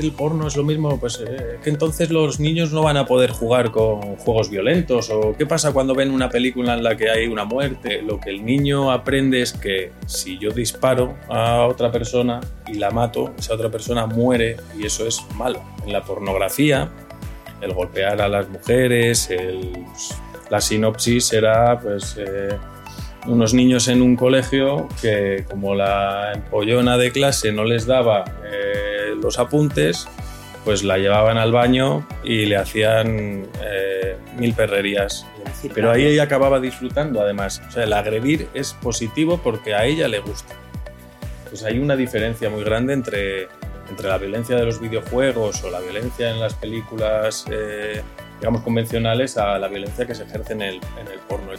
el porno es lo mismo, pues eh, que entonces los niños no van a poder jugar con juegos violentos o qué pasa cuando ven una película en la que hay una muerte. Lo que el niño aprende es que si yo disparo a otra persona y la mato, esa otra persona muere y eso es malo. En la pornografía, el golpear a las mujeres, la sinopsis era pues... Eh, unos niños en un colegio que como la empollona de clase no les daba eh, los apuntes, pues la llevaban al baño y le hacían eh, mil perrerías. Pero ahí ella acababa disfrutando además. O sea, el agredir es positivo porque a ella le gusta. Pues hay una diferencia muy grande entre, entre la violencia de los videojuegos o la violencia en las películas, eh, digamos, convencionales a la violencia que se ejerce en el, en el porno.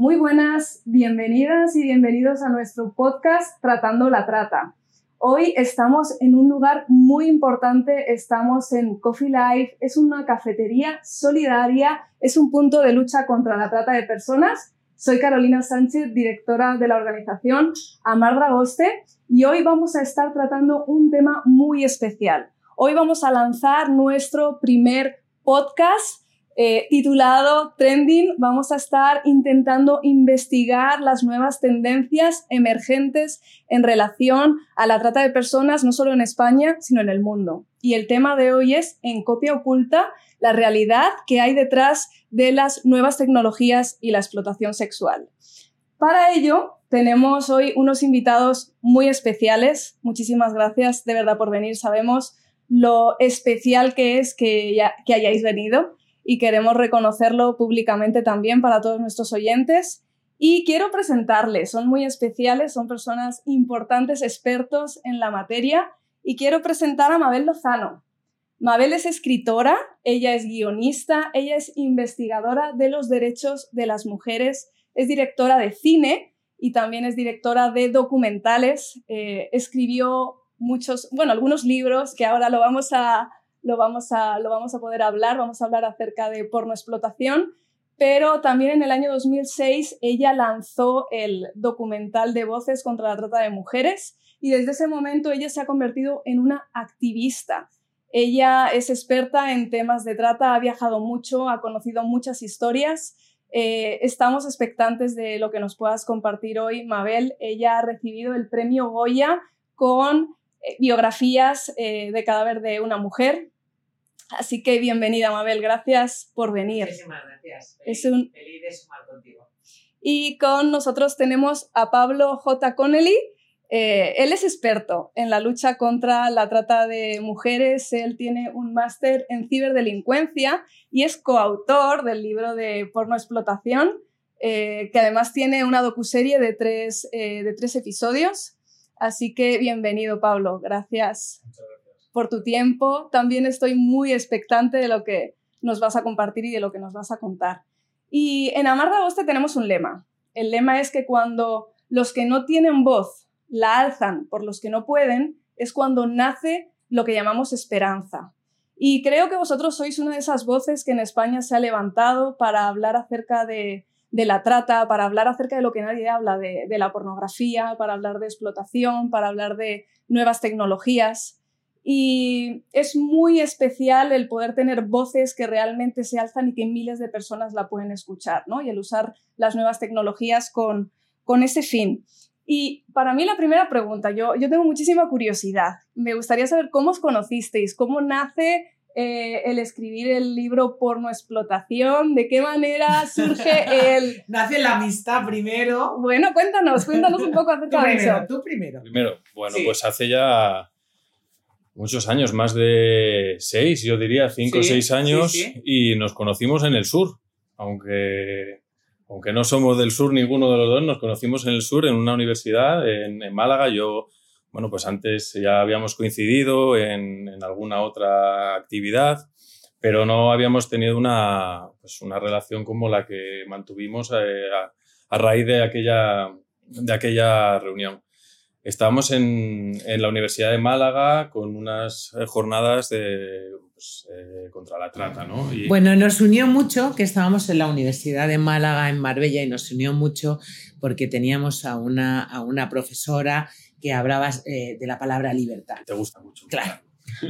Muy buenas, bienvenidas y bienvenidos a nuestro podcast Tratando la Trata. Hoy estamos en un lugar muy importante, estamos en Coffee Life, es una cafetería solidaria, es un punto de lucha contra la trata de personas. Soy Carolina Sánchez, directora de la organización Amar Dragoste, y hoy vamos a estar tratando un tema muy especial. Hoy vamos a lanzar nuestro primer podcast eh, titulado Trending, vamos a estar intentando investigar las nuevas tendencias emergentes en relación a la trata de personas, no solo en España, sino en el mundo. Y el tema de hoy es, en copia oculta, la realidad que hay detrás de las nuevas tecnologías y la explotación sexual. Para ello, tenemos hoy unos invitados muy especiales. Muchísimas gracias de verdad por venir. Sabemos lo especial que es que, que hayáis venido y queremos reconocerlo públicamente también para todos nuestros oyentes. Y quiero presentarles, son muy especiales, son personas importantes, expertos en la materia, y quiero presentar a Mabel Lozano. Mabel es escritora, ella es guionista, ella es investigadora de los derechos de las mujeres, es directora de cine y también es directora de documentales. Eh, escribió muchos, bueno, algunos libros que ahora lo vamos a, lo vamos a, lo vamos a poder hablar, vamos a hablar acerca de porno explotación, pero también en el año 2006 ella lanzó el documental de voces contra la trata de mujeres y desde ese momento ella se ha convertido en una activista. Ella es experta en temas de trata, ha viajado mucho, ha conocido muchas historias. Eh, estamos expectantes de lo que nos puedas compartir hoy, Mabel. Ella ha recibido el premio Goya con biografías eh, de cadáver de una mujer, Así que bienvenida, Mabel, gracias por venir. Muchísimas gracias. Feliz, es un... feliz de sumar contigo. Y con nosotros tenemos a Pablo J. Connelly. Eh, él es experto en la lucha contra la trata de mujeres. Él tiene un máster en ciberdelincuencia y es coautor del libro de porno explotación, eh, que además tiene una docuserie de tres, eh, de tres episodios. Así que bienvenido, Pablo. Gracias. Muchas gracias por tu tiempo. También estoy muy expectante de lo que nos vas a compartir y de lo que nos vas a contar. Y en Amar de Agosto tenemos un lema. El lema es que cuando los que no tienen voz la alzan por los que no pueden, es cuando nace lo que llamamos esperanza. Y creo que vosotros sois una de esas voces que en España se ha levantado para hablar acerca de, la trata, para hablar acerca de lo que nadie habla, de, la pornografía, para hablar de explotación, para hablar de nuevas tecnologías. Y es muy especial el poder tener voces que realmente se alzan y que miles de personas la pueden escuchar, ¿no? Y el usar las nuevas tecnologías con, con ese fin. Y para mí la primera pregunta, yo, yo tengo muchísima curiosidad. Me gustaría saber cómo os conocisteis, cómo nace eh, el escribir el libro Porno Explotación, de qué manera surge el... nace la amistad primero. Bueno, cuéntanos, cuéntanos un poco acerca de eso. Tú primero. Primero, bueno, pues hace ya muchos años, más de seis, yo diría, cinco o seis años, y nos conocimos en el sur, aunque, aunque no somos del sur ninguno de los dos, nos conocimos en el sur, en una universidad, en, Málaga. Yo, bueno, pues antes ya habíamos coincidido en, alguna otra actividad, pero no habíamos tenido una, pues una relación como la que mantuvimos eh, a, a raíz de aquella, de aquella reunión. estábamos en, la Universidad de Málaga con unas jornadas de, pues, eh, contra la trata, ¿no? Bueno, nos unió mucho que estábamos en la Universidad de Málaga, en Marbella, y nos unió mucho porque teníamos a una, a una profesora que hablaba eh, de la palabra libertad. Te gusta mucho. Claro.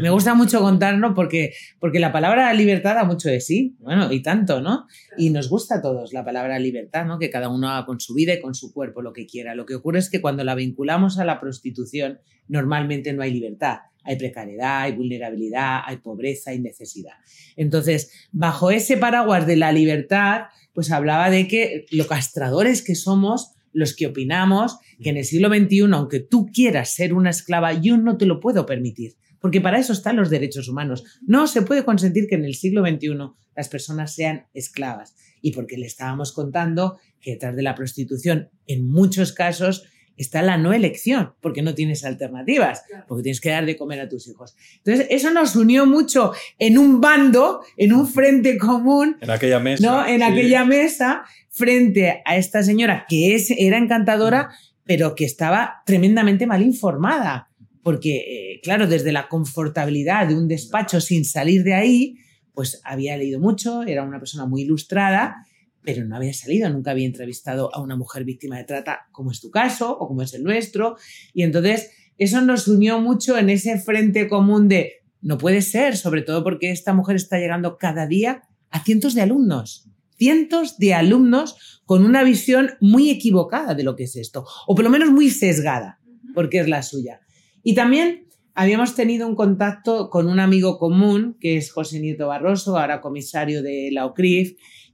Me gusta mucho contarlo porque, porque la palabra libertad da mucho de sí, bueno, y tanto, ¿no? Y nos gusta a todos la palabra libertad, ¿no? Que cada uno haga con su vida y con su cuerpo lo que quiera. Lo que ocurre es que cuando la vinculamos a la prostitución, normalmente no hay libertad. Hay precariedad, hay vulnerabilidad, hay pobreza, hay necesidad. Entonces, bajo ese paraguas de la libertad, pues hablaba de que lo castradores que somos los que opinamos que en el siglo XXI, aunque tú quieras ser una esclava, yo no te lo puedo permitir porque para eso están los derechos humanos. No se puede consentir que en el siglo XXI las personas sean esclavas. Y porque le estábamos contando que detrás de la prostitución, en muchos casos, está la no elección, porque no tienes alternativas, porque tienes que dar de comer a tus hijos. Entonces, eso nos unió mucho en un bando, en un frente común. En aquella mesa. ¿no? En aquella mesa, frente a esta señora que es, era encantadora, pero que estaba tremendamente mal informada porque, eh, claro, desde la confortabilidad de un despacho sin salir de ahí, pues había leído mucho, era una persona muy ilustrada, pero no había salido, nunca había entrevistado a una mujer víctima de trata, como es tu caso o como es el nuestro. Y entonces eso nos unió mucho en ese frente común de, no puede ser, sobre todo porque esta mujer está llegando cada día a cientos de alumnos, cientos de alumnos con una visión muy equivocada de lo que es esto, o por lo menos muy sesgada, porque es la suya. Y también habíamos tenido un contacto con un amigo común, que es José Nieto Barroso, ahora comisario de la OCRIF,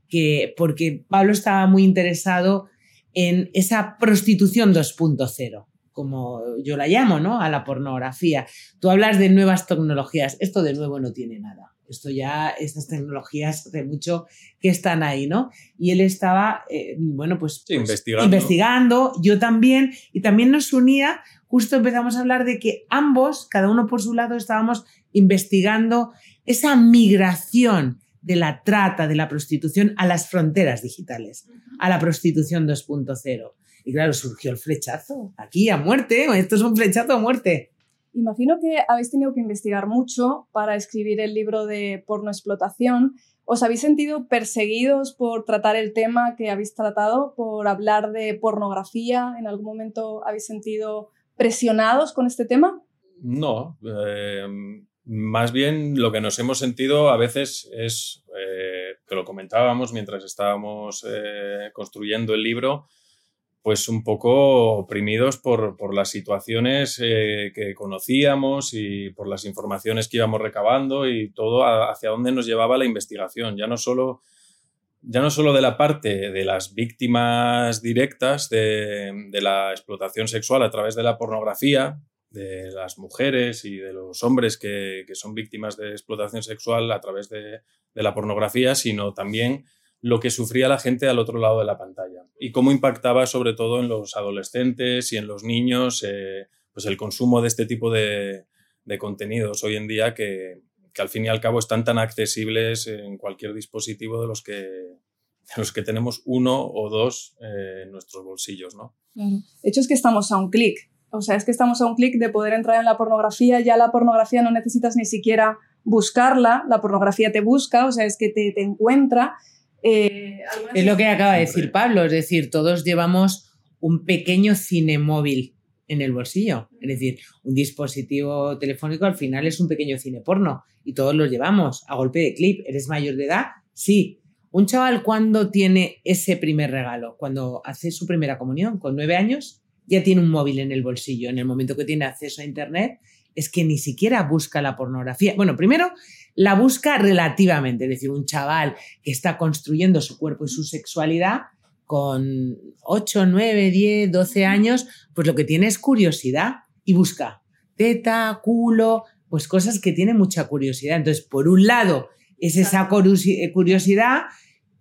que, porque Pablo estaba muy interesado en esa prostitución 2.0 como yo la llamo, ¿no? A la pornografía. Tú hablas de nuevas tecnologías. Esto de nuevo no tiene nada. Esto ya, estas tecnologías hace mucho que están ahí, ¿no? Y él estaba, eh, bueno, pues, pues investigando. investigando, yo también, y también nos unía justo empezamos a hablar de que ambos, cada uno por su lado, estábamos investigando esa migración de la trata, de la prostitución a las fronteras digitales, a la prostitución 2.0. Y claro, surgió el flechazo, aquí a muerte, esto es un flechazo a muerte. Imagino que habéis tenido que investigar mucho para escribir el libro de porno explotación. ¿Os habéis sentido perseguidos por tratar el tema que habéis tratado, por hablar de pornografía? ¿En algún momento habéis sentido presionados con este tema? No, eh, más bien lo que nos hemos sentido a veces es, eh, que lo comentábamos mientras estábamos eh, construyendo el libro, pues un poco oprimidos por, por las situaciones que conocíamos y por las informaciones que íbamos recabando y todo hacia dónde nos llevaba la investigación, ya no solo ya no solo de la parte de las víctimas directas de, la explotación sexual a través de la pornografía, de las mujeres y de los hombres que, son víctimas de explotación sexual a través de, la pornografía, sino también lo que sufría la gente al otro lado de la pantalla y cómo impactaba sobre todo en los adolescentes y en los niños eh, pues el consumo de este tipo de, de contenidos hoy en día que, que al fin y al cabo están tan accesibles en cualquier dispositivo de los que, de los que tenemos uno o dos eh, en nuestros bolsillos, ¿no? De hecho es que estamos a un clic. O sea, es que estamos a un clic de poder entrar en la pornografía. Ya la pornografía no necesitas ni siquiera buscarla, la pornografía te busca, o sea, es que te, te encuentra. Eh, es lo que acaba de decir Pablo, es decir, todos llevamos un pequeño cine móvil en el bolsillo. Es decir, un dispositivo telefónico al final es un pequeño cine porno y todos los llevamos a golpe de clip. ¿Eres mayor de edad? Sí. Un chaval cuando tiene ese primer regalo, cuando hace su primera comunión, con nueve años, ya tiene un móvil en el bolsillo. En el momento que tiene acceso a Internet, es que ni siquiera busca la pornografía. Bueno, primero la busca relativamente, es decir, un chaval que está construyendo su cuerpo y su sexualidad con 8, 9, 10, 12 años, pues lo que tiene es curiosidad y busca teta, culo, pues cosas que tiene mucha curiosidad. Entonces, por un lado, es esa curiosidad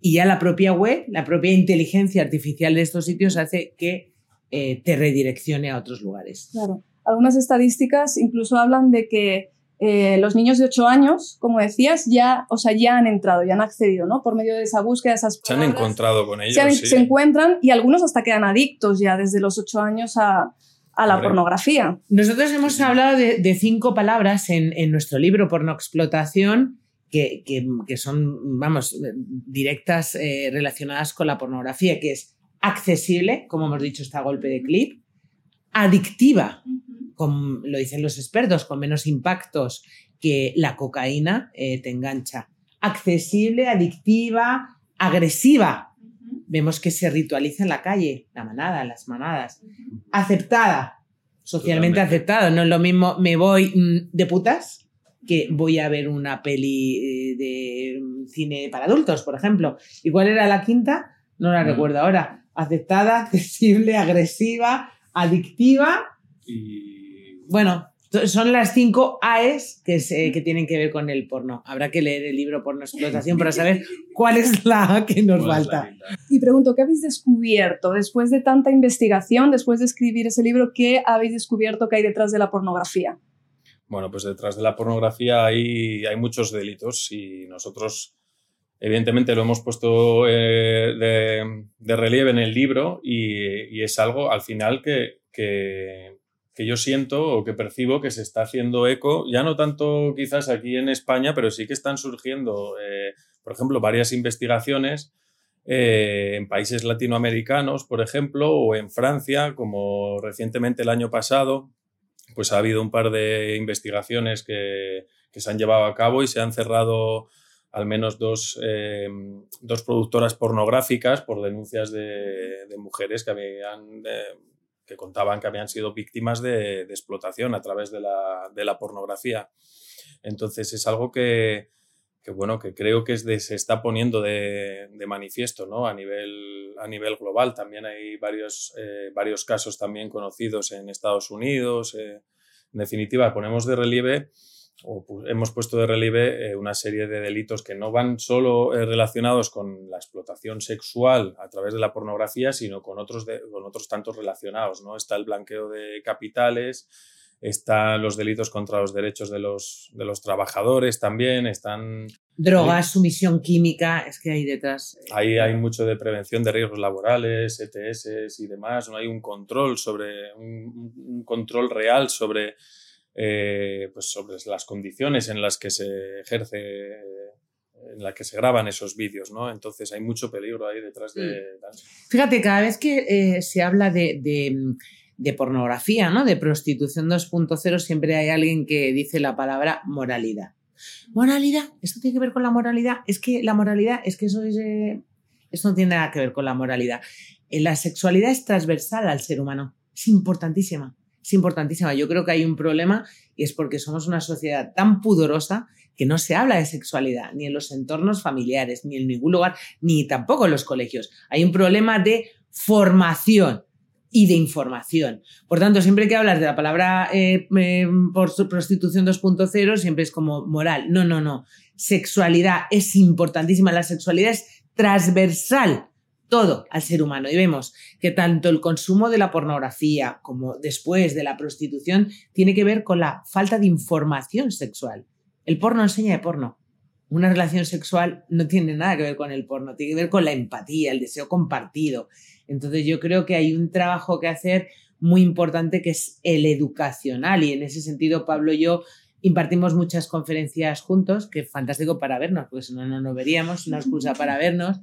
y ya la propia web, la propia inteligencia artificial de estos sitios hace que eh, te redireccione a otros lugares. Claro. Algunas estadísticas incluso hablan de que eh, los niños de 8 años, como decías, ya, o sea, ya han entrado, ya han accedido, ¿no? Por medio de esa búsqueda, esas palabras, Se han encontrado con ellos. Se, se, encuentran y algunos hasta quedan adictos ya desde los 8 años a, a la pornografía. Nosotros hemos hablado de, cinco palabras en, nuestro libro Porno Explotación que, que, son, vamos, directas eh, relacionadas con la pornografía, que es accesible, como hemos dicho, está a golpe de clip, adictiva, como lo dicen los expertos, con menos impactos que la cocaína eh, te engancha, accesible, adictiva, agresiva, vemos que se ritualiza en la calle, la manada, las manadas. Aceptada, socialmente aceptada. No es lo mismo me voy mm, de putas que voy a ver una peli eh, de mm, cine para adultos, por ejemplo. ¿Y cuál era la quinta? No la mm. recuerdo ahora. Aceptada, accesible, agresiva, adictiva. Y... Bueno, son las cinco AES que, que, tienen que ver con el porno. Habrá que leer el libro Porno Explotación para saber cuál es la A que nos falta. Y pregunto, ¿qué habéis descubierto después de tanta investigación, después de escribir ese libro, qué habéis descubierto que hay detrás de la pornografía? Bueno, pues detrás de la pornografía hay, hay muchos delitos y nosotros evidentemente lo hemos puesto eh, de, relieve en el libro y, es algo al final que, que yo siento o que percibo que se está haciendo eco, ya no tanto quizás aquí en España, pero sí que están surgiendo, eh, por ejemplo, varias investigaciones eh, en países latinoamericanos, por ejemplo, o en Francia, como recientemente el año pasado, pues ha habido un par de investigaciones que, se han llevado a cabo y se han cerrado al menos dos, eh, dos productoras pornográficas por denuncias de, de mujeres que habían que contaban que habían sido víctimas de, explotación a través de la, pornografía. Entonces es algo que, bueno, que creo que se está poniendo de, manifiesto ¿no? a, nivel, a nivel global. También hay varios, eh, varios casos también conocidos en Estados Unidos. Eh, en definitiva, ponemos de relieve hemos puesto de relieve eh, una serie de delitos que no van solo eh, relacionados con la explotación sexual a través de la pornografía, sino con otros, con otros tantos relacionados. ¿no? Está el blanqueo de capitales, están los delitos contra los derechos de los, de los trabajadores también, están... Drogas, sumisión química, es que hay detrás... Eh, Ahí hay mucho de prevención de riesgos laborales, ETS y demás, no hay un control sobre, un control real sobre eh, pues sobre las condiciones en las que se ejerce, en las que se graban esos vídeos, ¿no? Entonces hay mucho peligro ahí detrás de... Fíjate, cada vez que eh, se habla de, de, pornografía, ¿no? De prostitución 2.0, siempre hay alguien que dice la palabra moralidad. Moralidad, ¿esto tiene que ver con la moralidad? Es que la moralidad, es que eso es... Eh, eso no tiene nada que ver con la moralidad. La sexualidad es transversal al ser humano, es importantísima es importantísima. Yo creo que hay un problema y es porque somos una sociedad tan pudorosa que no se habla de sexualidad, ni en los entornos familiares, ni en ningún lugar, ni tampoco en los colegios. Hay un problema de formación y de información. Por tanto, siempre que hablas de la palabra eh, eh, por prostitución 2.0, siempre es como moral. No, no, no. Sexualidad es importantísima. La sexualidad es transversal todo al ser humano. Y vemos que tanto el consumo de la pornografía como después de la prostitución tiene que ver con la falta de información sexual. El porno enseña de porno. Una relación sexual no tiene nada que ver con el porno, tiene que ver con la empatía, el deseo compartido. Entonces yo creo que hay un trabajo que hacer muy importante que es el educacional y en ese sentido Pablo y yo impartimos muchas conferencias juntos, que es fantástico para vernos, porque si no, no nos veríamos, una excusa para vernos.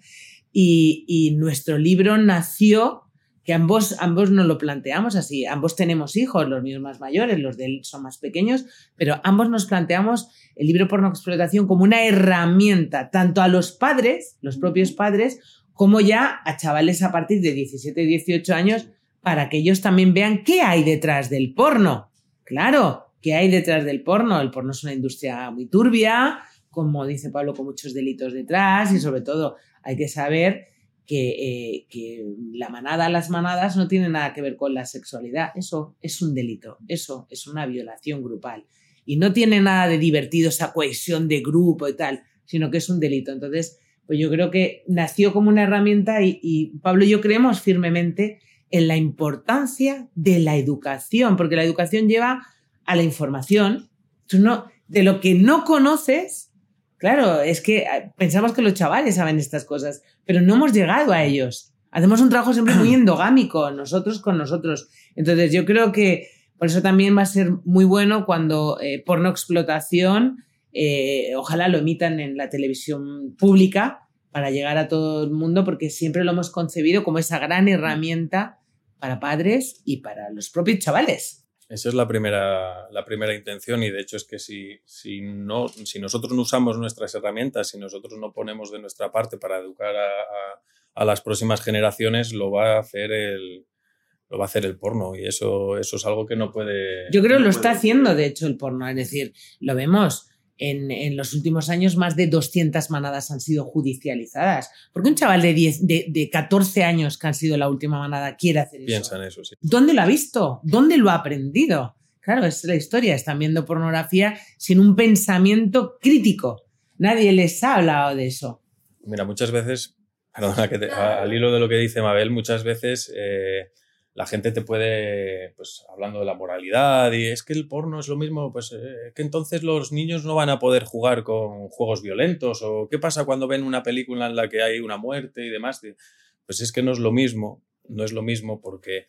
Y, nuestro libro nació, que ambos, ambos nos lo planteamos así, ambos tenemos hijos, los míos más mayores, los de él son más pequeños, pero ambos nos planteamos el libro Porno Explotación como una herramienta, tanto a los padres, los propios padres, como ya a chavales a partir de 17, 18 años, para que ellos también vean qué hay detrás del porno. Claro, qué hay detrás del porno. El porno es una industria muy turbia, como dice Pablo, con muchos delitos detrás y sobre todo hay que saber eh, que, la manada, las manadas no tienen nada que ver con la sexualidad. Eso es un delito, eso es una violación grupal. Y no tiene nada de divertido esa cohesión de grupo y tal, sino que es un delito. Entonces, pues yo creo que nació como una herramienta y, y Pablo y yo creemos firmemente en la importancia de la educación, porque la educación lleva a la información. Tú no, de lo que no conoces, Claro, es que ah, pensamos que los chavales saben estas cosas, pero no hemos llegado a ellos. Hacemos un trabajo siempre muy endogámico, nosotros con nosotros. Entonces yo creo que por eso también va a ser muy bueno cuando eh, porno explotación, eh, ojalá lo emitan en la televisión pública para llegar a todo el mundo, porque siempre lo hemos concebido como esa gran herramienta para padres y para los propios chavales. Esa es la primera, la primera intención y de hecho es que si, si, no, si nosotros no usamos nuestras herramientas, si nosotros no ponemos de nuestra parte para educar a, a, las próximas generaciones, lo va a hacer el, lo va a hacer el porno y eso, eso es algo que no puede... Yo creo que lo está haciendo, de hecho, el porno. Es decir, lo vemos en, los últimos años más de 200 manadas han sido judicializadas. ¿Por qué un chaval de, 10, de, 14 años que han sido la última manada quiere hacer eso? Piensa en eso, sí. ¿Dónde lo ha visto? ¿Dónde lo ha aprendido? Claro, es la historia. Están viendo pornografía sin un pensamiento crítico. Nadie les ha hablado de eso. Mira, muchas veces, perdona, que al hilo de lo que dice Mabel, muchas veces eh, la gente te puede, pues hablando de la moralidad y es que el porno es lo mismo, pues eh, que entonces los niños no van a poder jugar con juegos violentos o qué pasa cuando ven una película en la que hay una muerte y demás. Pues es que no es lo mismo, no es lo mismo porque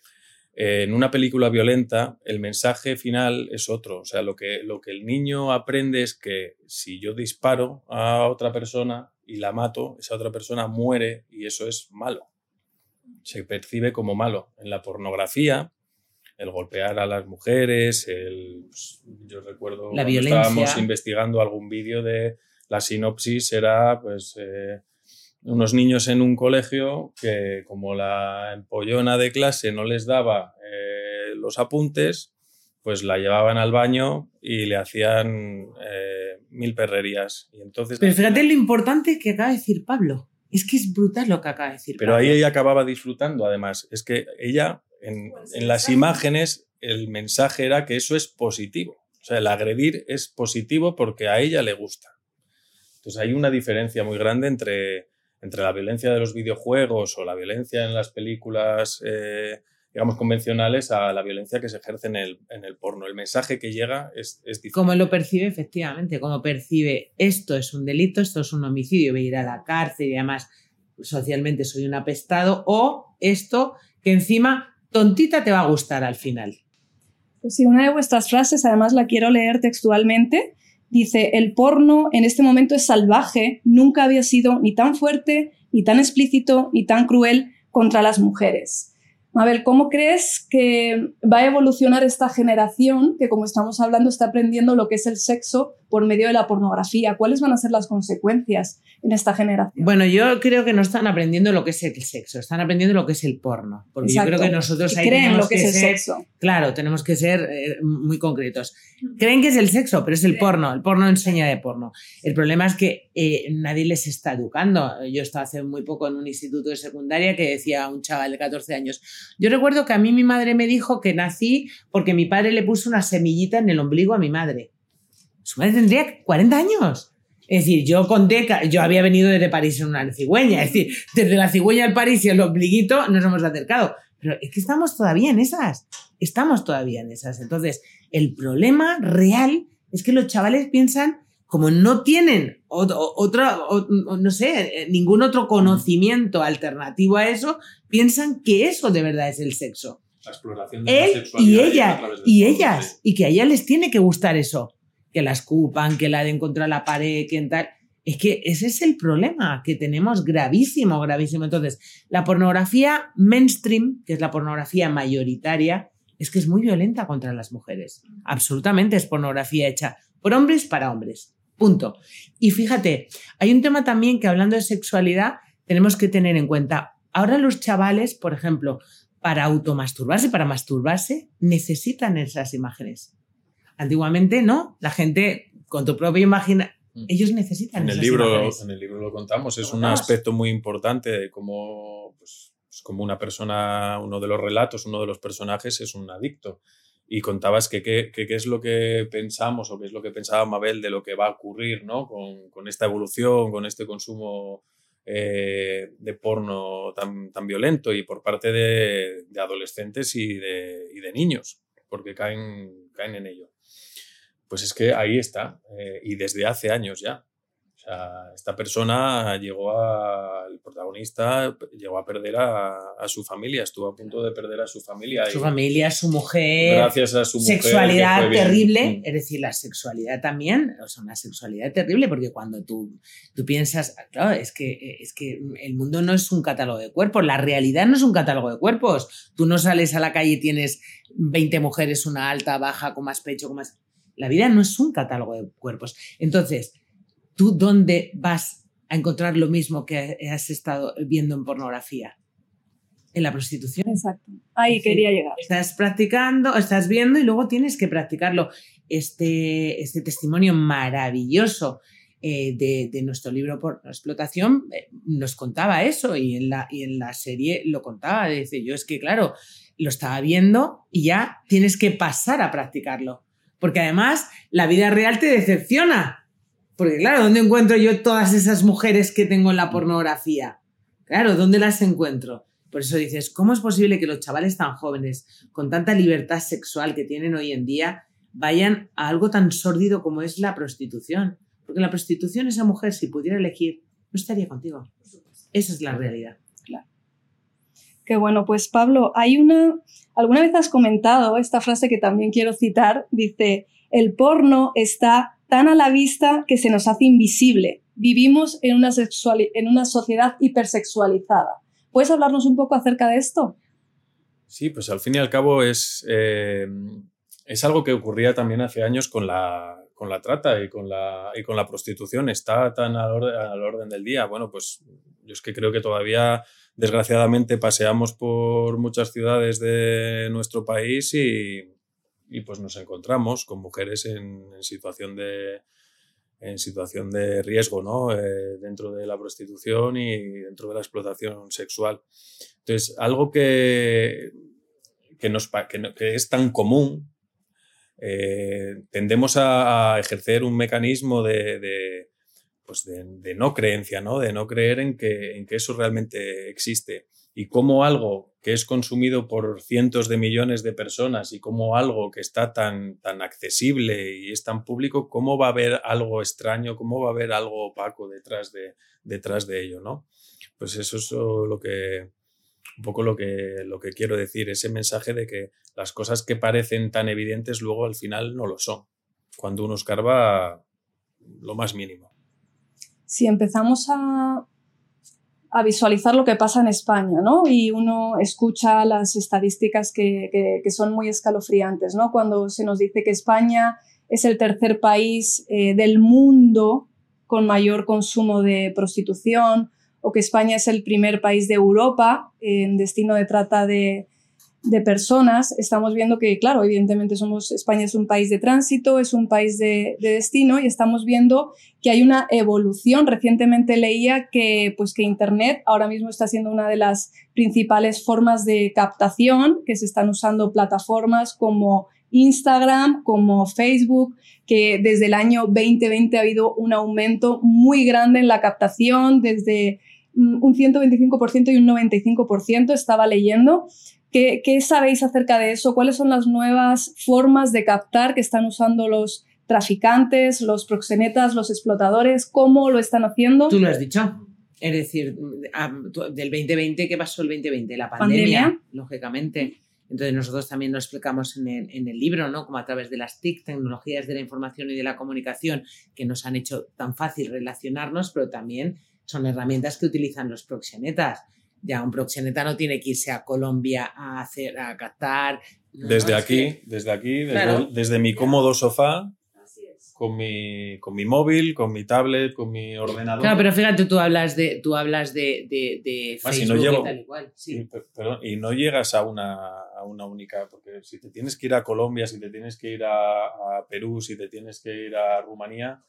eh, en una película violenta el mensaje final es otro, o sea, lo que, lo que el niño aprende es que si yo disparo a otra persona y la mato, esa otra persona muere y eso es malo se percibe como malo. En la pornografía, el golpear a las mujeres, el, pues, yo recuerdo la estábamos investigando algún vídeo de la sinopsis, era pues eh, unos niños en un colegio que como la empollona de clase no les daba eh, los apuntes, pues la llevaban al baño y le hacían eh, mil perrerías. Y entonces, Pero fíjate lo importante que acaba de decir Pablo. Es que es brutal lo que acaba de decir. Pero ahí ella acababa disfrutando, además. Es que ella, en, en, las imágenes, el mensaje era que eso es positivo. O sea, el agredir es positivo porque a ella le gusta. Entonces hay una diferencia muy grande entre, entre la violencia de los videojuegos o la violencia en las películas eh, digamos, convencionales a la violencia que se ejerce en el, en el porno. El mensaje que llega es, es diferente. Como lo percibe, efectivamente, como percibe esto es un delito, esto es un homicidio, voy a ir a la cárcel y además socialmente soy un apestado, o esto que encima tontita te va a gustar al final. Pues sí, una de vuestras frases, además la quiero leer textualmente, dice, el porno en este momento es salvaje, nunca había sido ni tan fuerte, ni tan explícito, ni tan cruel contra las mujeres. Mabel, ¿cómo crees que va a evolucionar esta generación que, como estamos hablando, está aprendiendo lo que es el sexo por medio de la pornografía? ¿Cuáles van a ser las consecuencias en esta generación? Bueno, yo creo que no están aprendiendo lo que es el sexo, están aprendiendo lo que es el porno. Porque yo creo que nosotros ahí creen tenemos lo que, es el ser, sexo. Claro, tenemos que ser eh, muy concretos. Creen que es el sexo, pero es el porno. El porno enseña de porno. El problema es que eh, nadie les está educando. Yo estaba hace muy poco en un instituto de secundaria que decía a un chaval de 14 años, yo recuerdo que a mí mi madre me dijo que nací porque mi padre le puso una semillita en el ombligo a mi madre. Su madre tendría 40 años. Es decir, yo conté, yo había venido desde París en una cigüeña. Es decir, desde la cigüeña al París y el ombliguito nos hemos acercado. Pero es que estamos todavía en esas. Estamos todavía en esas. Entonces, el problema real es que los chavales piensan, como no tienen otro, no sé, ningún otro conocimiento alternativo a eso, piensan que eso de verdad es el sexo. La exploración de Él la y ella, y ellas, y que a ella les tiene que gustar eso. Que la escupan, que la den contra la pared, que en tal. Es que ese es el problema que tenemos gravísimo, gravísimo. Entonces, la pornografía mainstream, que es la pornografía mayoritaria, es que es muy violenta contra las mujeres. Absolutamente es pornografía hecha por hombres para hombres. Punto. Y fíjate, hay un tema también que hablando de sexualidad tenemos que tener en cuenta. Ahora los chavales, por ejemplo, para automasturbarse, para masturbarse, necesitan esas imágenes. Antiguamente no, la gente con tu propia imagen, Mm. ellos necesitan En el, esas libro, imágenes. en el libro lo contamos, es ¿Lo un aspecto muy importante de cómo, pues, como una persona, uno de los relatos, uno de los personajes es un adicto. Y contabas que qué es lo que pensamos o qué es lo que pensaba Mabel de lo que va a ocurrir ¿no? con, con esta evolución, con este consumo eh, de porno tan, tan violento y por parte de, de adolescentes y de, y de niños, porque caen, caen en ello. Pues es que ahí está, eh, y desde hace años ya. Sea, esta persona llegó a, el protagonista llegó a perder a, su familia, estuvo a punto de perder a su familia. Su familia, su mujer. Gracias a su mujer. Sexualidad terrible, mm. es decir, la sexualidad también, o sea, una sexualidad terrible, porque cuando tú, tú piensas, claro, es que, es que el mundo no es un catálogo de cuerpos, la realidad no es un catálogo de cuerpos. Tú no sales a la calle y tienes 20 mujeres, una alta, baja, con más pecho, con más. La vida no es un catálogo de cuerpos. Entonces, ¿tú dónde vas a encontrar lo mismo que has estado viendo en pornografía? En la prostitución. Exacto. Ahí quería llegar. Estás practicando, estás viendo y luego tienes que practicarlo. Este, este testimonio maravilloso eh, de, nuestro libro por explotación eh, nos contaba eso y en, la, y en la serie lo contaba. Dice, yo es que, claro, lo estaba viendo y ya tienes que pasar a practicarlo. Porque además la vida real te decepciona porque claro, ¿dónde encuentro yo todas esas mujeres que tengo en la pornografía? Claro, ¿dónde las encuentro? Por eso dices, ¿cómo es posible que los chavales tan jóvenes, con tanta libertad sexual que tienen hoy en día, vayan a algo tan sórdido como es la prostitución? Porque la prostitución, esa mujer, si pudiera elegir, no estaría contigo. Esa es la realidad. Claro. Qué bueno, pues Pablo, hay una. Alguna vez has comentado esta frase que también quiero citar. Dice: el porno está tan a la vista que se nos hace invisible. Vivimos en una, en una sociedad hipersexualizada. ¿Puedes hablarnos un poco acerca de esto? Sí, pues al fin y al cabo es, eh, es algo que ocurría también hace años con la, con la trata y con la, y con la prostitución. Está tan al al orden del día. Bueno, pues yo es que creo que todavía, desgraciadamente, paseamos por muchas ciudades de nuestro país y, y pues nos encontramos con mujeres en, situación de en situación de riesgo ¿no? Eh, dentro de la prostitución y dentro de la explotación sexual. Entonces, algo que, que, nos, que, es tan común, eh, tendemos a, ejercer un mecanismo de, de, pues de, no creencia, ¿no? de no creer en que, en que eso realmente existe y cómo algo que es consumido por cientos de millones de personas y como algo que está tan, tan accesible y es tan público, cómo va a haber algo extraño, cómo va a haber algo opaco detrás de, detrás de ello, ¿no? Pues eso es lo que, un poco lo que, lo que quiero decir, ese mensaje de que las cosas que parecen tan evidentes luego al final no lo son, cuando uno escarba lo más mínimo. Si empezamos a a visualizar lo que pasa en España, ¿no? Y uno escucha las estadísticas que, que, son muy escalofriantes, ¿no? Cuando se nos dice que España es el tercer país eh, del mundo con mayor consumo de prostitución o que España es el primer país de Europa en destino de trata de, de personas, estamos viendo que, claro, evidentemente somos, España es un país de tránsito, es un país de, destino y estamos viendo que hay una evolución. Recientemente leía que, pues, que Internet ahora mismo está siendo una de las principales formas de captación, que se están usando plataformas como Instagram, como Facebook, que desde el año 2020 ha habido un aumento muy grande en la captación, desde un 125% y un 95% estaba leyendo. ¿Qué, sabéis acerca de eso? ¿Cuáles son las nuevas formas de captar que están usando los traficantes, los proxenetas, los explotadores? ¿Cómo lo están haciendo? Tú lo has dicho. Es decir, del 2020, ¿qué pasó el 2020? La pandemia, lógicamente. Entonces nosotros también lo explicamos en el, en el, libro, ¿no? Como a través de las TIC, tecnologías de la información y de la comunicación, que nos han hecho tan fácil relacionarnos, pero también son herramientas que utilizan los proxenetas ya un proxeneta no tiene que irse a Colombia a hacer a Qatar. desde, aquí, desde aquí, desde, mi cómodo sofá, con mi, con mi móvil, con mi tablet, con mi ordenador. Claro, pero fíjate, tú hablas de, tú hablas de, de, ah, Facebook y, no tal igual. Y, no llegas a una, a una única, porque si te tienes que ir a Colombia, si te tienes que ir a, a Perú, si te tienes que ir a Rumanía,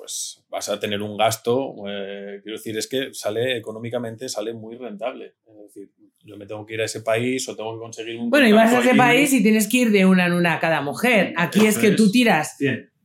pues vas a tener un gasto, eh, quiero decir, es que sale económicamente, sale muy rentable. Es decir, yo me tengo que ir a ese país o tengo que conseguir un... Bueno, y vas a ese país y tienes que ir de una en una a cada mujer. Aquí es que tú tiras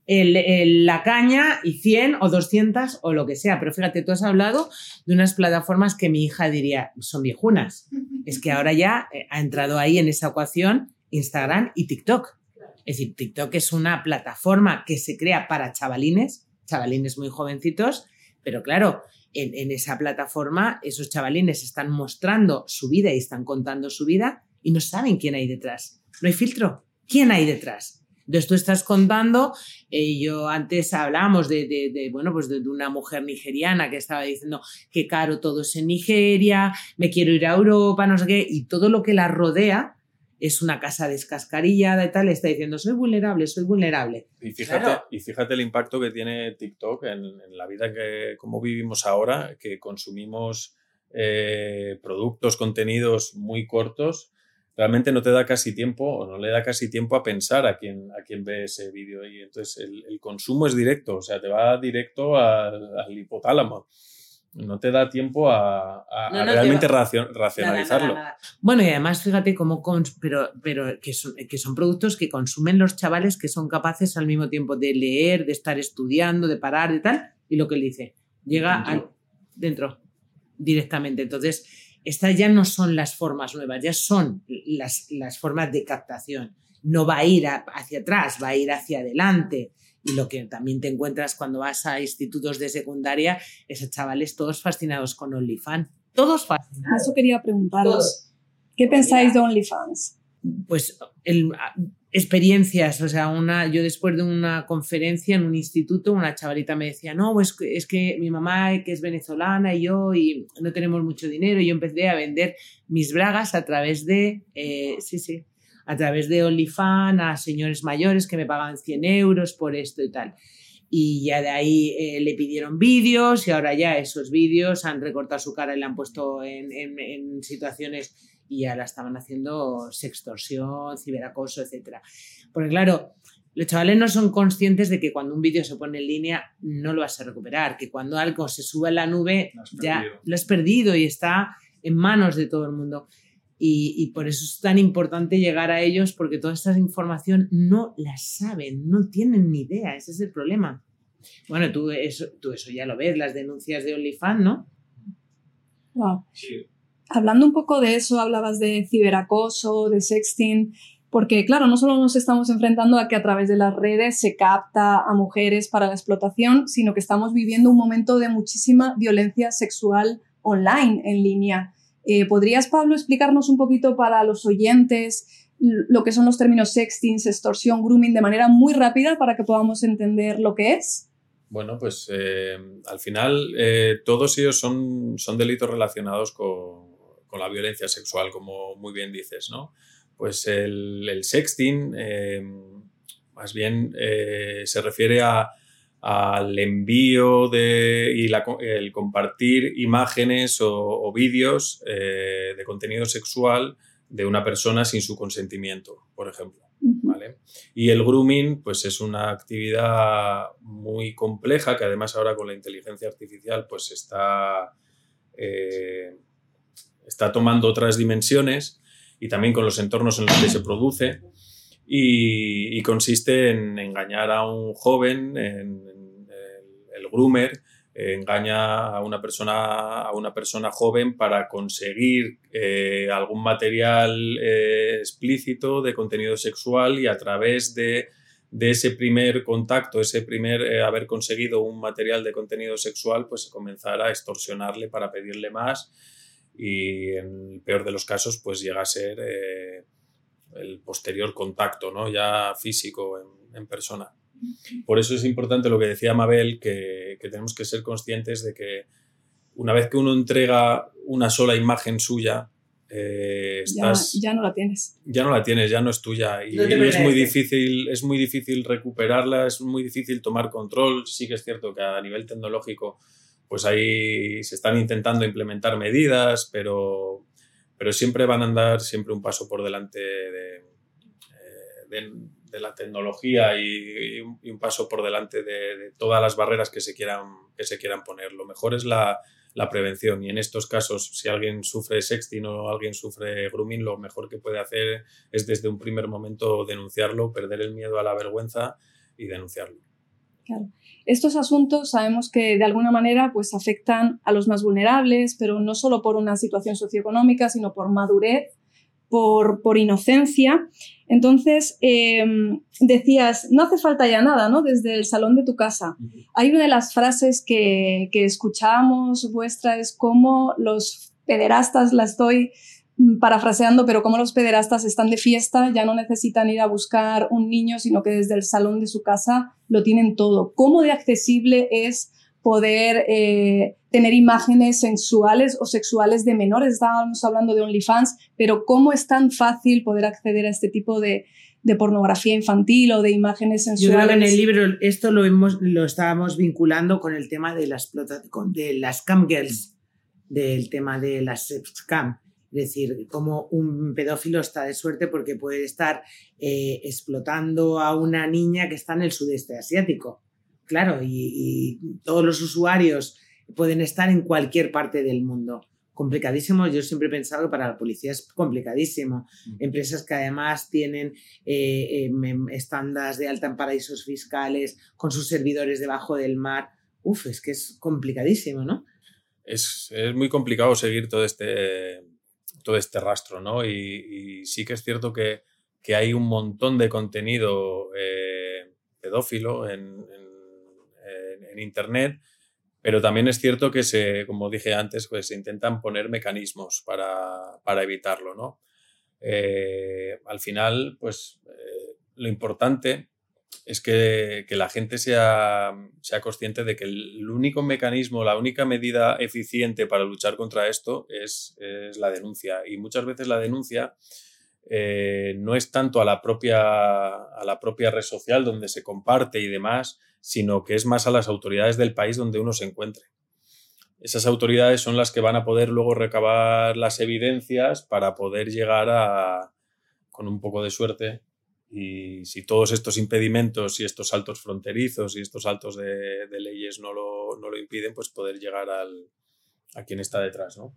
el, la caña y 100 o 200 o lo que sea. Pero fíjate, tú has hablado de unas plataformas que mi hija diría son viejunas. Es que ahora ya eh, ha entrado ahí en esa ecuación Instagram y TikTok. Es decir, TikTok es una plataforma que se crea para chavalines chavalines muy jovencitos, pero claro, en, esa plataforma esos chavalines están mostrando su vida y están contando su vida y no saben quién hay detrás. No hay filtro. ¿Quién hay detrás? Entonces tú estás contando, eh, yo antes hablábamos de, bueno, pues de, una mujer nigeriana que estaba diciendo que caro todo es en Nigeria, me quiero ir a Europa, no sé qué, y todo lo que la rodea es una casa descascarillada y tal, está diciendo, soy vulnerable, soy vulnerable. Y fíjate, y fíjate el impacto que tiene TikTok en, la vida que, como vivimos ahora, que consumimos eh, productos, contenidos muy cortos, realmente no te da casi tiempo o no le da casi tiempo a pensar a quien, a quien ve ese vídeo. Y entonces el, consumo es directo, o sea, te va directo al hipotálamo no te da tiempo a, realmente racionalizarlo. bueno, y además fíjate cómo, pero, pero que, son, que son productos que consumen los chavales que son capaces al mismo tiempo de leer, de estar estudiando, de parar, de tal, y lo que él dice, llega dentro, dentro directamente. Entonces, estas ya no son las formas nuevas, ya son las, las formas de captación. No va a ir hacia atrás, va a ir hacia adelante y lo que también te encuentras cuando vas a institutos de secundaria es chavales todos fascinados con OnlyFans. Todos fascinados. Eso quería preguntaros. ¿Qué pensáis de OnlyFans? Pues experiencias, o sea, una, yo después de una conferencia en un instituto, una chavalita me decía, no, pues es que mi mamá que es venezolana y yo y no tenemos mucho dinero y yo empecé a vender mis bragas a través de, eh, sí, sí, a través de OnlyFans a señores mayores que me pagan 100 euros por esto y tal. Y ya de ahí eh, le pidieron vídeos y ahora ya esos vídeos han recortado su cara y la han puesto en, en, situaciones y ya la estaban haciendo sextorsión, ciberacoso, etc. Porque claro, los chavales no son conscientes de que cuando un vídeo se pone en línea no lo vas a recuperar, que cuando algo se sube a la nube ya lo has perdido y está en manos de todo el mundo. Y, por eso es tan importante llegar a ellos porque toda esta información no la saben, no tienen ni idea, ese es el problema. Bueno, tú eso, tú eso ya lo ves, las denuncias de OnlyFans, ¿no? Wow. Hablando un poco de eso, hablabas de ciberacoso, de sexting, porque claro, no solo nos estamos enfrentando a que a través de las redes se capta a mujeres para la explotación, sino que estamos viviendo un momento de muchísima violencia sexual online, en línea. Eh, ¿Podrías, Pablo, explicarnos un poquito para los oyentes lo que son los términos sexting, extorsión, grooming de manera muy rápida para que podamos entender lo que es? Bueno, pues eh, al final eh, todos ellos son, son delitos relacionados con, con, la violencia sexual, como muy bien dices, ¿no? Pues el, el sexting más bien se refiere a, al envío de, y el compartir imágenes o, vídeos eh, de contenido sexual de una persona sin su consentimiento, por ejemplo. Y el grooming, pues es una actividad muy compleja que además ahora con la inteligencia artificial pues está, eh, está tomando otras dimensiones y también con los entornos en los que se produce y, consiste en engañar a un joven, en, el groomer engaña a una persona, a una persona joven para conseguir eh, algún material eh, explícito de contenido sexual y a través de, ese primer contacto, ese primer eh, haber conseguido un material de contenido sexual, pues comenzar a extorsionarle para pedirle más y en el peor de los casos pues llega a ser el posterior contacto, ¿no? ya físico en persona. Por eso es importante lo que decía Mabel, que, tenemos que ser conscientes de que una vez que uno entrega una sola imagen suya, eh, ya, no la tienes. Ya no la tienes, ya no es tuya. Y, es, muy difícil, es muy difícil recuperarla, es muy difícil tomar control. Sí que es cierto que a nivel tecnológico, pues ahí se están intentando implementar medidas, pero, pero siempre van a andar siempre un paso por delante de, eh, de la tecnología y, un, paso por delante de, todas las barreras que se quieran, que se quieran poner. Lo mejor es la, prevención y en estos casos, si alguien sufre sexting o alguien sufre grooming, lo mejor que puede hacer es desde un primer momento denunciarlo, perder el miedo a la vergüenza y denunciarlo. Claro. Estos asuntos sabemos que de alguna manera pues afectan a los más vulnerables, pero no solo por una situación socioeconómica, sino por madurez por, por inocencia. Entonces, em, decías, no hace falta ya nada, ¿no? Desde el salón de tu casa. Hay una de las frases que, que escuchamos vuestra es como los pederastas, la estoy parafraseando, pero como los pederastas están de fiesta, ya no necesitan ir a buscar un niño, sino que desde el salón de su casa lo tienen todo. ¿Cómo de accesible es poder eh, tener imágenes sensuales o sexuales de menores. Estábamos hablando de OnlyFans, pero ¿cómo es tan fácil poder acceder a este tipo de, pornografía infantil o de imágenes sensuales? Yo creo que en el libro esto lo, hemos, lo estábamos vinculando con el tema de las, de las cam girls, del tema de las cam. Es decir, como un pedófilo está de suerte porque puede estar eh, explotando a una niña que está en el sudeste asiático claro, y, todos los usuarios pueden estar en cualquier parte del mundo. Complicadísimo, yo siempre he pensado que para la policía es complicadísimo. Mm. Empresas que además tienen eh, em, em, estándares de alta en paraísos fiscales, con sus servidores debajo del mar. Uf, es que es complicadísimo, ¿no? Es, muy complicado seguir todo este, todo este rastro, ¿no? Y, sí que es cierto que, hay un montón de contenido eh, pedófilo en en Internet, pero también es cierto que se, como dije antes, pues se intentan poner mecanismos para, evitarlo, ¿no? Eh, al final, pues eh, lo importante es que, la gente sea, sea, consciente de que el, único mecanismo, la única medida eficiente para luchar contra esto es, la denuncia. Y muchas veces la denuncia eh, no es tanto a la, propia, a la propia red social donde se comparte y demás, sino que es más a las autoridades del país donde uno se encuentre. Esas autoridades son las que van a poder luego recabar las evidencias para poder llegar a, con un poco de suerte, y si todos estos impedimentos y estos saltos fronterizos y estos saltos de, leyes no lo, no lo, impiden, pues poder llegar al, a quien está detrás. ¿no?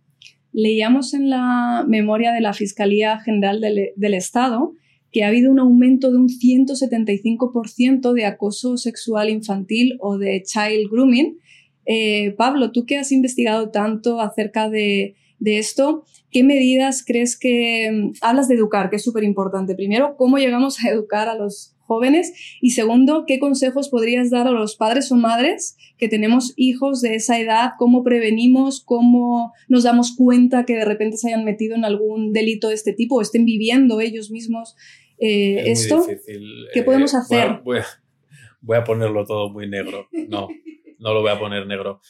Leíamos en la memoria de la Fiscalía General del, del Estado que ha habido un aumento de un 175% de acoso sexual infantil o de child grooming. Eh, Pablo, tú que has investigado tanto acerca de, esto, ¿qué medidas crees que mm, hablas de educar, que es súper importante? Primero, ¿cómo llegamos a educar a los jóvenes? Y segundo, ¿qué consejos podrías dar a los padres o madres que tenemos hijos de esa edad? ¿Cómo prevenimos? ¿Cómo nos damos cuenta que de repente se hayan metido en algún delito de este tipo o estén viviendo ellos mismos eh, esto? ¿Qué podemos eh, hacer? Voy a, ponerlo todo muy negro. No, no lo voy a poner negro.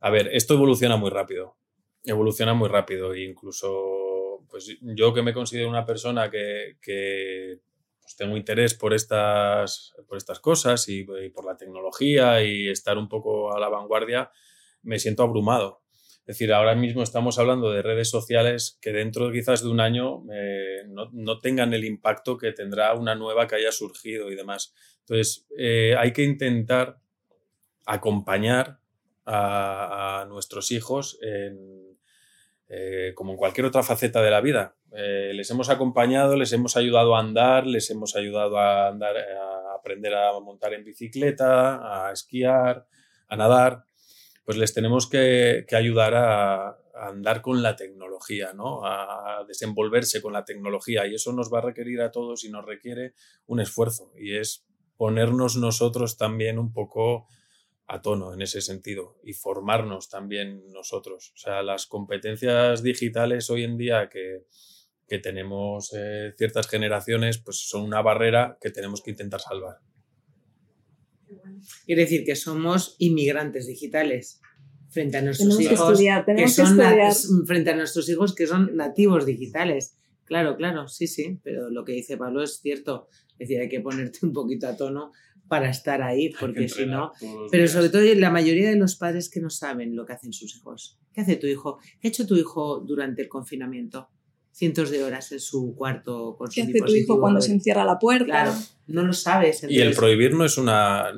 A ver, esto evoluciona muy rápido. Evoluciona muy rápido. E incluso, pues yo que me considero una persona que, que pues tengo interés por estas, por estas cosas y, por la tecnología y estar un poco a la vanguardia, me siento abrumado. Es decir, ahora mismo estamos hablando de redes sociales que dentro quizás de un año eh, no, tengan el impacto que tendrá una nueva que haya surgido y demás. Entonces, eh, hay que intentar acompañar a, nuestros hijos eh, como en cualquier otra faceta de la vida. Eh, les hemos acompañado, les hemos ayudado a andar, les hemos ayudado a, andar, a aprender a montar en bicicleta, a esquiar, a nadar, pues les tenemos que, ayudar a, andar con la tecnología, ¿no? a desenvolverse con la tecnología y eso nos va a requerir a todos y nos requiere un esfuerzo y es ponernos nosotros también un poco a tono en ese sentido y formarnos también nosotros. O sea, las competencias digitales hoy en día que, que tenemos eh, ciertas generaciones, pues son una barrera que tenemos que intentar salvar. Quiere decir que somos inmigrantes digitales frente a nuestros hijos que, son frente a nuestros hijos que son nativos digitales. Claro, claro, sí, sí, pero lo que dice Pablo es cierto. Es decir, hay que ponerte un poquito a tono para estar ahí, porque si no... Pero sobre todo la mayoría de los padres que no saben lo que hacen sus hijos. ¿Qué hace tu hijo? ¿Qué ha hecho tu hijo durante el confinamiento? cientos de horas en su cuarto con ¿Qué hace tu hijo cuando se encierra la puerta? Claro, no lo sabes. Y el prohibir no es una.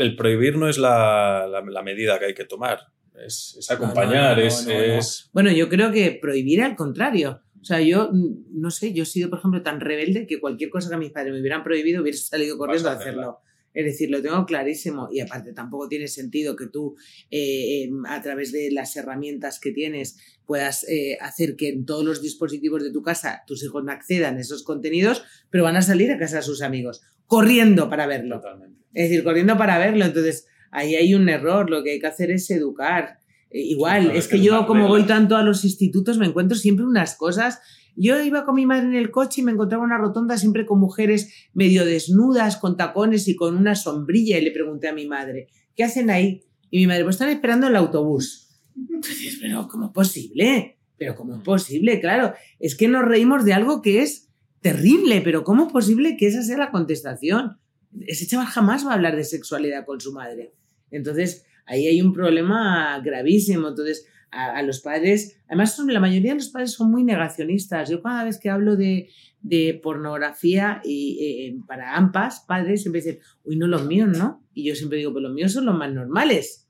El, prohibir no es la, la, medida que hay que tomar. Es, es acompañar, es, Bueno, yo creo que prohibir al contrario. O sea, yo no sé, yo he sido, por ejemplo, tan rebelde que cualquier cosa que mis padres me hubieran prohibido hubiera salido corriendo a hacerlo. Es decir, lo tengo clarísimo y aparte tampoco tiene sentido que tú eh, em, a través de las herramientas que tienes puedas eh, hacer que en todos los dispositivos de tu casa tus hijos no accedan a esos contenidos, pero van a salir a casa de sus amigos, corriendo para verlo. Totalmente. Es decir, corriendo para verlo. Entonces, ahí hay un error. Lo que hay que hacer es educar. Eh, igual, claro, es que que yo como voy tanto a los institutos me encuentro siempre unas cosas. Yo iba con mi madre en el coche y me encontraba una rotonda siempre con mujeres medio desnudas, con tacones y con una sombrilla y le pregunté a mi madre, ¿qué hacen ahí? Y mi madre, pues están esperando el autobús. Entonces, pero ¿cómo es posible? Pero ¿cómo es posible? Claro, es que nos reímos de algo que es terrible, pero ¿cómo es posible que esa sea la contestación? Ese chaval jamás va a hablar de sexualidad con su madre. Entonces, ahí hay un problema gravísimo. Entonces, a, los padres, además son- la mayoría de los padres son muy negacionistas. Yo cada vez que hablo de, de pornografía y eh, para AMPAs, padres siempre dicen, uy, no los míos, ¿no? Y yo siempre digo, pues los míos son los más normales.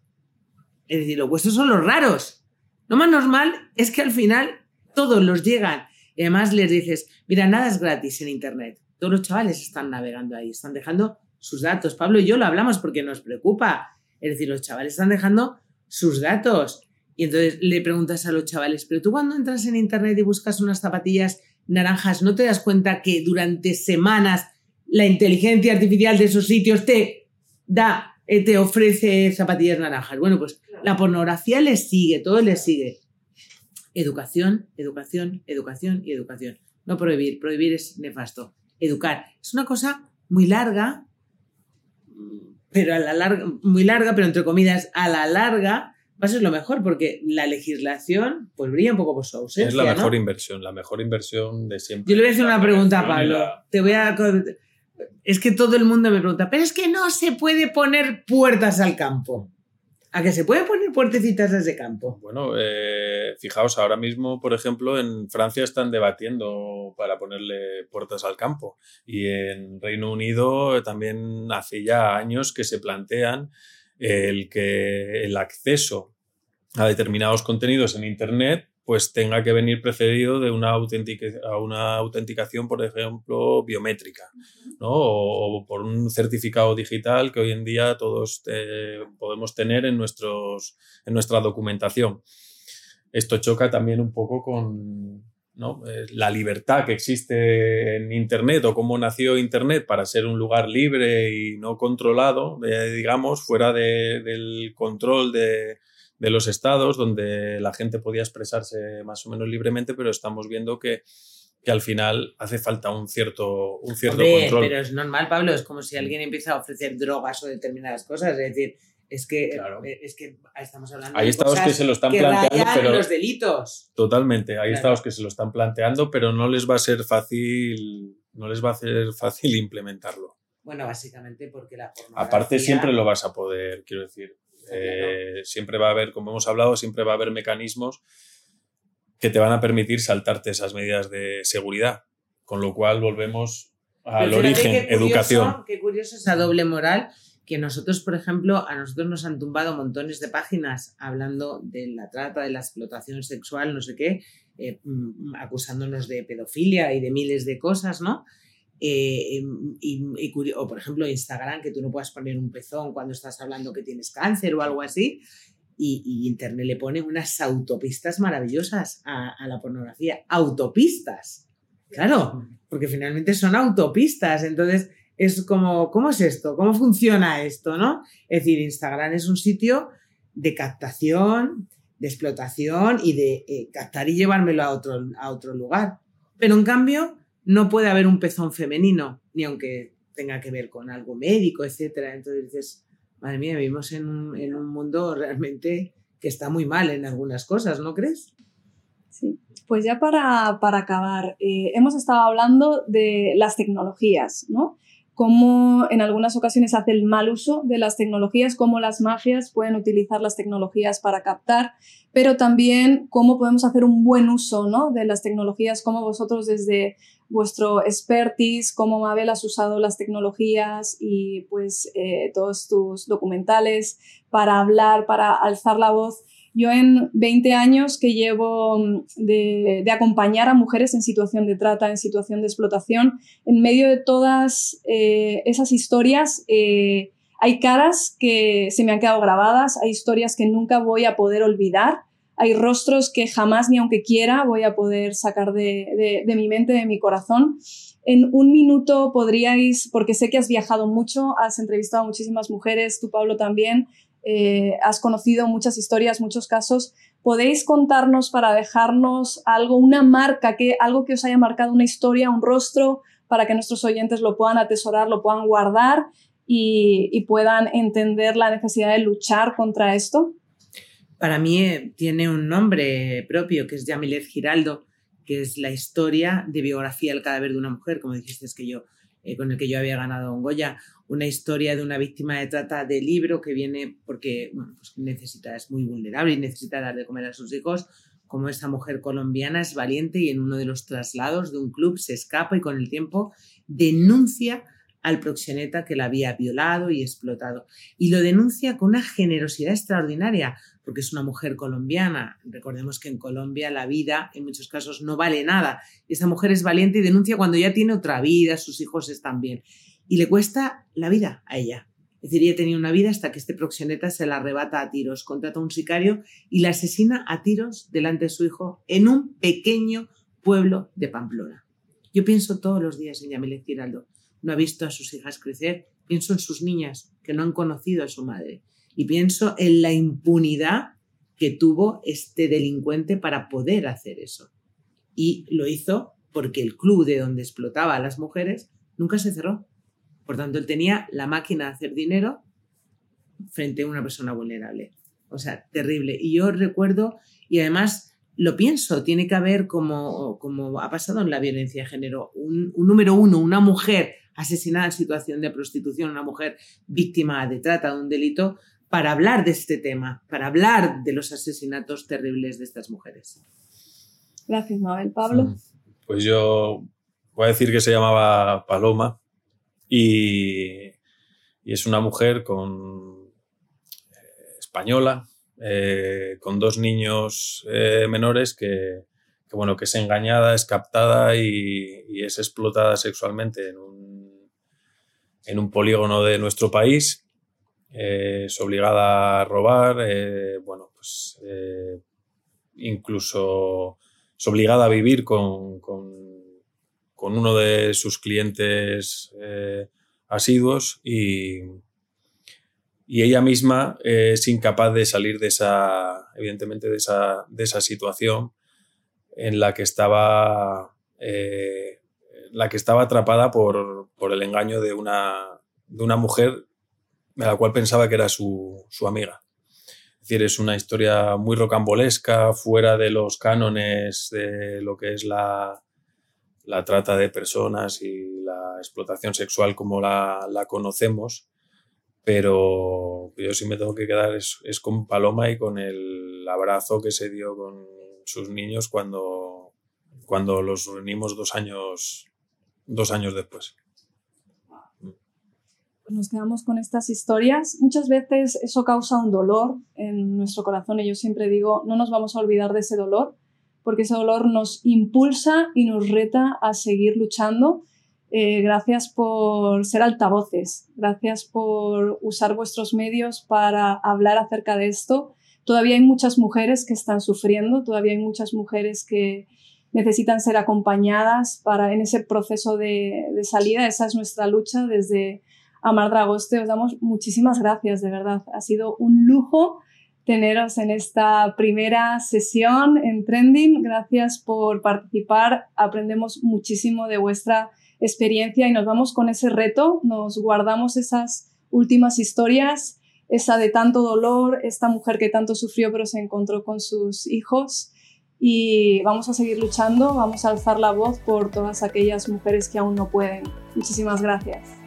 Es decir, los vuestros son los raros. Lo más normal es que al final todos los llegan. Y además les dices, mira, nada es gratis en Internet. Todos los chavales están navegando ahí, están dejando sus datos. Pablo y yo lo hablamos porque nos preocupa. Es decir, los chavales están dejando sus datos. Y entonces le preguntas a los chavales, pero tú cuando entras en Internet y buscas unas zapatillas naranjas, ¿no te das cuenta que durante semanas la inteligencia artificial de esos sitios te da, eh, te ofrece zapatillas naranjas? Bueno, pues la pornografía les sigue, todo les sigue. Educación, educación, educación y educación. No prohibir, prohibir es nefasto. Educar. Es una cosa muy larga, pero a la larga, muy larga, pero entre comillas, a la larga va a ser lo mejor, porque la legislación pues brilla un poco por su ausencia. Es la ¿no? mejor inversión, la mejor inversión de siempre. Yo le voy a hacer La una pregunta a Pablo. la- Te voy a. Es que todo el mundo me pregunta, pero es que no se puede poner puertas al campo. ¿A que se puede poner puertecitas desde campo? Bueno, eh, fijaos, ahora mismo, por ejemplo, en Francia están debatiendo para ponerle puertas al campo y en Reino Unido también hace ya años que se plantean el que el acceso a determinados contenidos en Internet pues tenga que venir precedido de una, autentica- a una autenticación, por ejemplo, biométrica, ¿no? O, o por un certificado digital que hoy en día todos eh, podemos tener en, nuestros, en nuestra documentación. Esto choca también un poco con ¿no? Eh, la libertad que existe en Internet o cómo nació Internet para ser un lugar libre y no controlado, digamos, fuera de- del control de, de los estados, donde la gente podía expresarse más o menos libremente, pero estamos viendo que, que al final hace falta un cierto, un cierto Hombre, control. pero es normal, Pablo, es como si alguien empieza a ofrecer drogas o determinadas cosas. Es decir, es que, Claro. eh, es que estamos hablando Hay de estados cosas que se lo están que planteando, pero los delitos. Totalmente. Hay Claro. estados que se lo están planteando, pero no les va a ser fácil, no les va a ser fácil implementarlo. Bueno, básicamente porque la pornografía... Aparte, siempre lo vas a poder, quiero decir. eh, siempre va a haber, como hemos hablado, siempre va a haber mecanismos que te van a permitir saltarte esas medidas de seguridad. Con lo cual volvemos al origen, qué curioso- educación. Qué curioso esa doble moral que nosotros, por ejemplo, a nosotros nos han tumbado montones de páginas hablando de la trata, de la explotación sexual, no sé qué, eh, mm, acusándonos de pedofilia y de miles de cosas, ¿no? Eh, y, y o por ejemplo Instagram, que tú no puedas poner un pezón cuando estás hablando que tienes cáncer o algo así. Y, y Internet le pone unas autopistas maravillosas a, a la pornografía. Autopistas. Claro, porque finalmente son autopistas. Entonces, es como, ¿cómo es esto? ¿Cómo funciona esto? ¿no? Es decir, Instagram es un sitio de captación, de explotación y de eh, captar y llevármelo a otro, a otro lugar. Pero en cambio, no puede haber un pezón femenino, ni aunque tenga que ver con algo médico, etcétera. Entonces dices, madre mía, vivimos en un, en un mundo realmente que está muy mal en algunas cosas, ¿no crees? Sí. Pues ya para, para acabar, eh, hemos estado hablando de las tecnologías, ¿no? Cómo en algunas ocasiones hace el mal uso de las tecnologías, cómo las mafias pueden utilizar las tecnologías para captar, pero también cómo podemos hacer un buen uso ¿no? de las tecnologías, cómo vosotros desde vuestro expertise, cómo Mabel has usado las tecnologías y pues eh, todos tus documentales para hablar, para alzar la voz Yo en 20 años que llevo mm, de, acompañar a mujeres en situación de trata, en situación de explotación, en medio de todas eh, esas historias eh, hay caras que se me han quedado grabadas, hay historias que nunca voy a poder olvidar, hay rostros que jamás ni aunque quiera voy a poder sacar de, de mi mente, de mi corazón. En un minuto podríais, porque sé que has viajado mucho, has entrevistado a muchísimas mujeres, tú Pablo también, eh, has conocido muchas historias, muchos casos. ¿Podéis contarnos para dejarnos algo, una marca, que, algo que os haya marcado una historia, un rostro, para que nuestros oyentes lo puedan atesorar, lo puedan guardar y, puedan entender la necesidad de luchar contra esto? Para mí eh, tiene un nombre propio, que es Yamilet Giraldo, que es la historia de biografía del cadáver de una mujer, como dijiste que yo, eh, con el que yo había ganado un Goya, una historia de una víctima de trata de libro que viene porque pues necesita, es muy vulnerable y necesita dar de comer a sus hijos, como esta mujer colombiana es valiente y en uno de los traslados de un club se escapa y con el tiempo denuncia al proxeneta que la había violado y explotado. Y lo denuncia con una generosidad extraordinaria, porque es una mujer colombiana. Recordemos que en Colombia la vida en muchos casos no vale nada. Esta mujer es valiente y denuncia cuando ya tiene otra vida, sus hijos están bien. Y le cuesta la vida a ella. Es decir, ella tenía una vida hasta que este proxeneta se la arrebata a tiros, contrata a un sicario y la asesina a tiros delante de su hijo en un pequeño pueblo de Pamplona. Yo pienso todos los días en Yamilet Giraldo no ha visto a sus hijas crecer, pienso en sus niñas que no han conocido a su madre y pienso en la impunidad que tuvo este delincuente para poder hacer eso. Y lo hizo porque el club de donde explotaba a las mujeres nunca se cerró. Por tanto, él tenía la máquina de hacer dinero frente a una persona vulnerable. O sea, terrible. Y yo recuerdo, y además lo pienso, tiene que haber, como, como ha pasado en la violencia de género, un número uno, una mujer asesinada en situación de prostitución, una mujer víctima de trata, de un delito, para hablar de este tema, para hablar de los asesinatos terribles de estas mujeres. Gracias, Mabel. Pablo. Mm. Pues yo voy a decir que se llamaba Paloma y, es una mujer con, eh, española, eh, con dos niños eh, menores que, bueno, que es engañada, es captada y, es explotada sexualmente en un en un polígono de nuestro país, es obligada a robar, bueno, pues incluso es obligada a vivir con, uno de sus clientes asiduos y, y, ella misma es incapaz de salir de esa, evidentemente, de esa, de esa situación en la que estaba la que estaba atrapada por, el engaño de una, de una mujer de la cual pensaba que era su, amiga. Es decir, es una historia muy rocambolesca, fuera de los cánones de lo que es la, la trata de personas y la explotación sexual como la, conocemos, pero yo sí me tengo que quedar es, es, con Paloma y con el abrazo que se dio con sus niños cuando, cuando los unimos dos años dos años después. Nos quedamos con estas historias. Muchas veces eso causa un dolor en nuestro corazón y yo siempre digo, no nos vamos a olvidar de ese dolor, porque ese dolor nos impulsa y nos reta a seguir luchando. Eh, gracias por ser altavoces, gracias por usar vuestros medios para hablar acerca de esto. Todavía hay muchas mujeres que están sufriendo, todavía hay muchas mujeres que, necesitan ser acompañadas para en ese proceso de, salida. Esa es nuestra lucha desde Amar Dragoste. Os damos muchísimas gracias, de verdad. Ha sido un lujo teneros en esta primera sesión en Trending. Gracias por participar. Aprendemos muchísimo de vuestra experiencia y nos vamos con ese reto. Nos guardamos esas últimas historias, esa de tanto dolor, esta mujer que tanto sufrió pero se encontró con sus hijos y vamos a seguir luchando, vamos a alzar la voz por todas aquellas mujeres que aún no pueden. Muchísimas gracias.